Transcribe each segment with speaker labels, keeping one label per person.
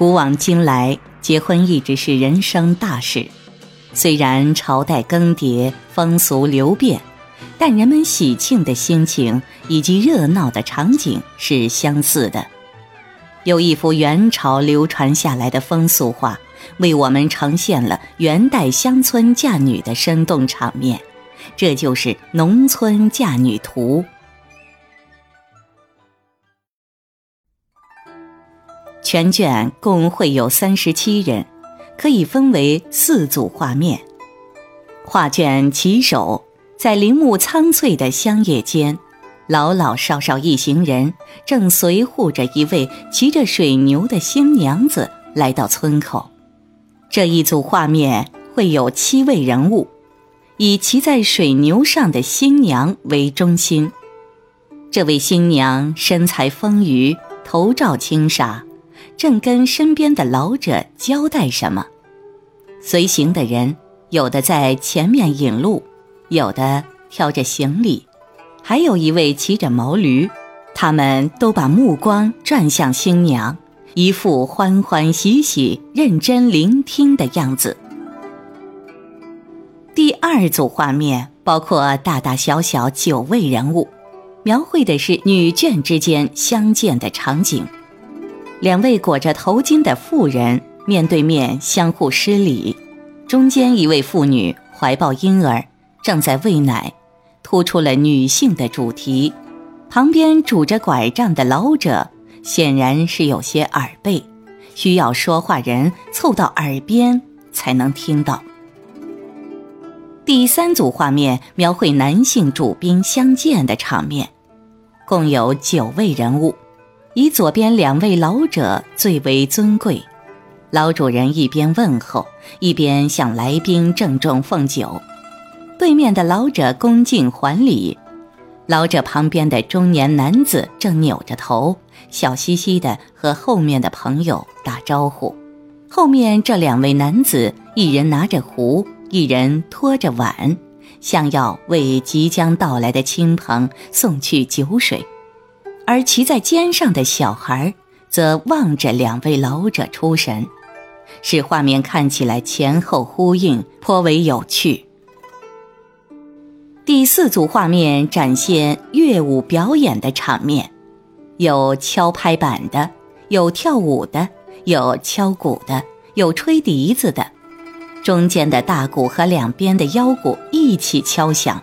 Speaker 1: 古往今来，结婚一直是人生大事。虽然朝代更迭，风俗流变，但人们喜庆的心情以及热闹的场景是相似的。有一幅元朝流传下来的风俗画，为我们呈现了元代乡村嫁女的生动场面，这就是《农村嫁女图》。全卷共绘有三十七人，可以分为四组画面。画卷起首，在林木苍翠的乡野间，老老少少一行人正随护着一位骑着水牛的新娘子来到村口。这一组画面会有七位人物，以骑在水牛上的新娘为中心。这位新娘身材丰腴，头罩轻纱。正跟身边的老者交代什么，随行的人有的在前面引路，有的挑着行李，还有一位骑着毛驴。他们都把目光转向新娘，一副欢欢喜喜、认真聆听的样子。第二组画面包括大大小小九位人物，描绘的是女眷之间相见的场景。两位裹着头巾的妇人面对面相互施礼，中间一位妇女怀抱婴儿，正在喂奶，突出了女性的主题。旁边拄着拐杖的老者显然是有些耳背，需要说话人凑到耳边才能听到。第三组画面描绘男性主宾相见的场面，共有九位人物。以左边两位老者最为尊贵，老主人一边问候，一边向来宾郑重奉酒。对面的老者恭敬还礼，老者旁边的中年男子正扭着头，笑嘻嘻地和后面的朋友打招呼。后面这两位男子，一人拿着壶，一人拖着碗，想要为即将到来的亲朋送去酒水。而骑在肩上的小孩则望着两位老者出神，使画面看起来前后呼应，颇为有趣。第四组画面展现乐舞表演的场面，有敲拍板的，有跳舞的，有敲鼓的，有吹笛子的，中间的大鼓和两边的腰鼓一起敲响。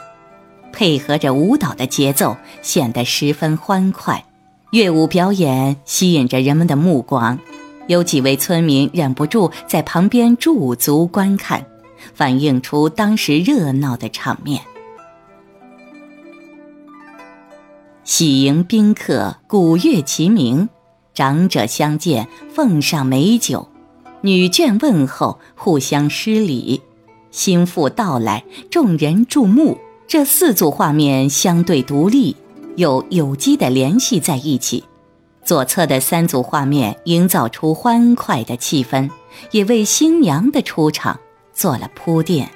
Speaker 1: 配合着舞蹈的节奏，显得十分欢快。乐舞表演吸引着人们的目光，有几位村民忍不住在旁边驻足观看，反映出当时热闹的场面。喜迎宾客，鼓乐齐鸣，长者相见，奉上美酒；女眷问候，互相施礼。新妇到来，众人注目。这四组画面相对独立，又有机的联系在一起。左侧的三组画面营造出欢快的气氛，也为新娘的出场做了铺垫。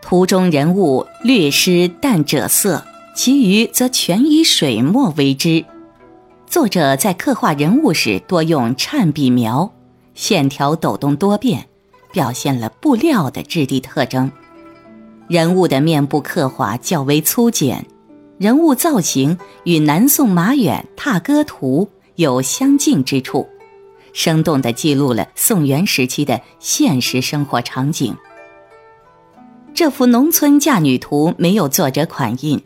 Speaker 1: 图中人物略施淡赭色，其余则全以水墨为之。作者在刻画人物时多用颤笔描，线条抖动多变。表现了布料的质地特征，人物的面部刻画较为粗简，人物造型与南宋马远《踏歌图》有相近之处，生动地记录了宋元时期的现实生活场景。这幅农村嫁女图没有作者款印，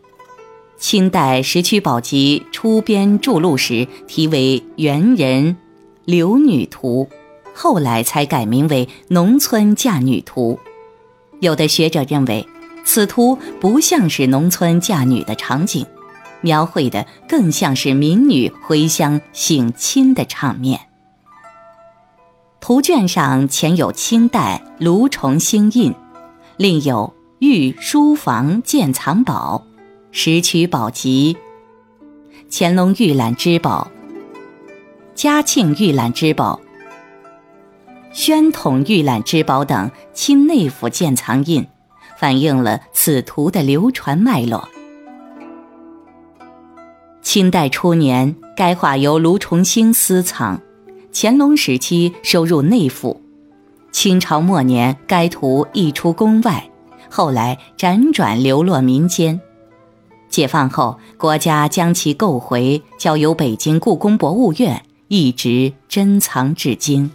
Speaker 1: 清代《石渠宝笈》出编注录时题为《元人留女图》。后来才改名为《农村嫁女图》，有的学者认为，此图不像是农村嫁女的场景，描绘的更像是民女回乡省亲的场面。图卷上前有清代卢崇兴印，另有御书房鉴藏宝、石渠宝笈、乾隆御览之宝、嘉庆御览之宝。宣统御览之宝等清内府鉴藏印，反映了此图的流传脉络。清代初年，该画由卢崇兴私藏，乾隆时期收入内府，清朝末年该图溢出宫外，后来辗转流落民间。解放后，国家将其购回，交由北京故宫博物院，一直珍藏至今。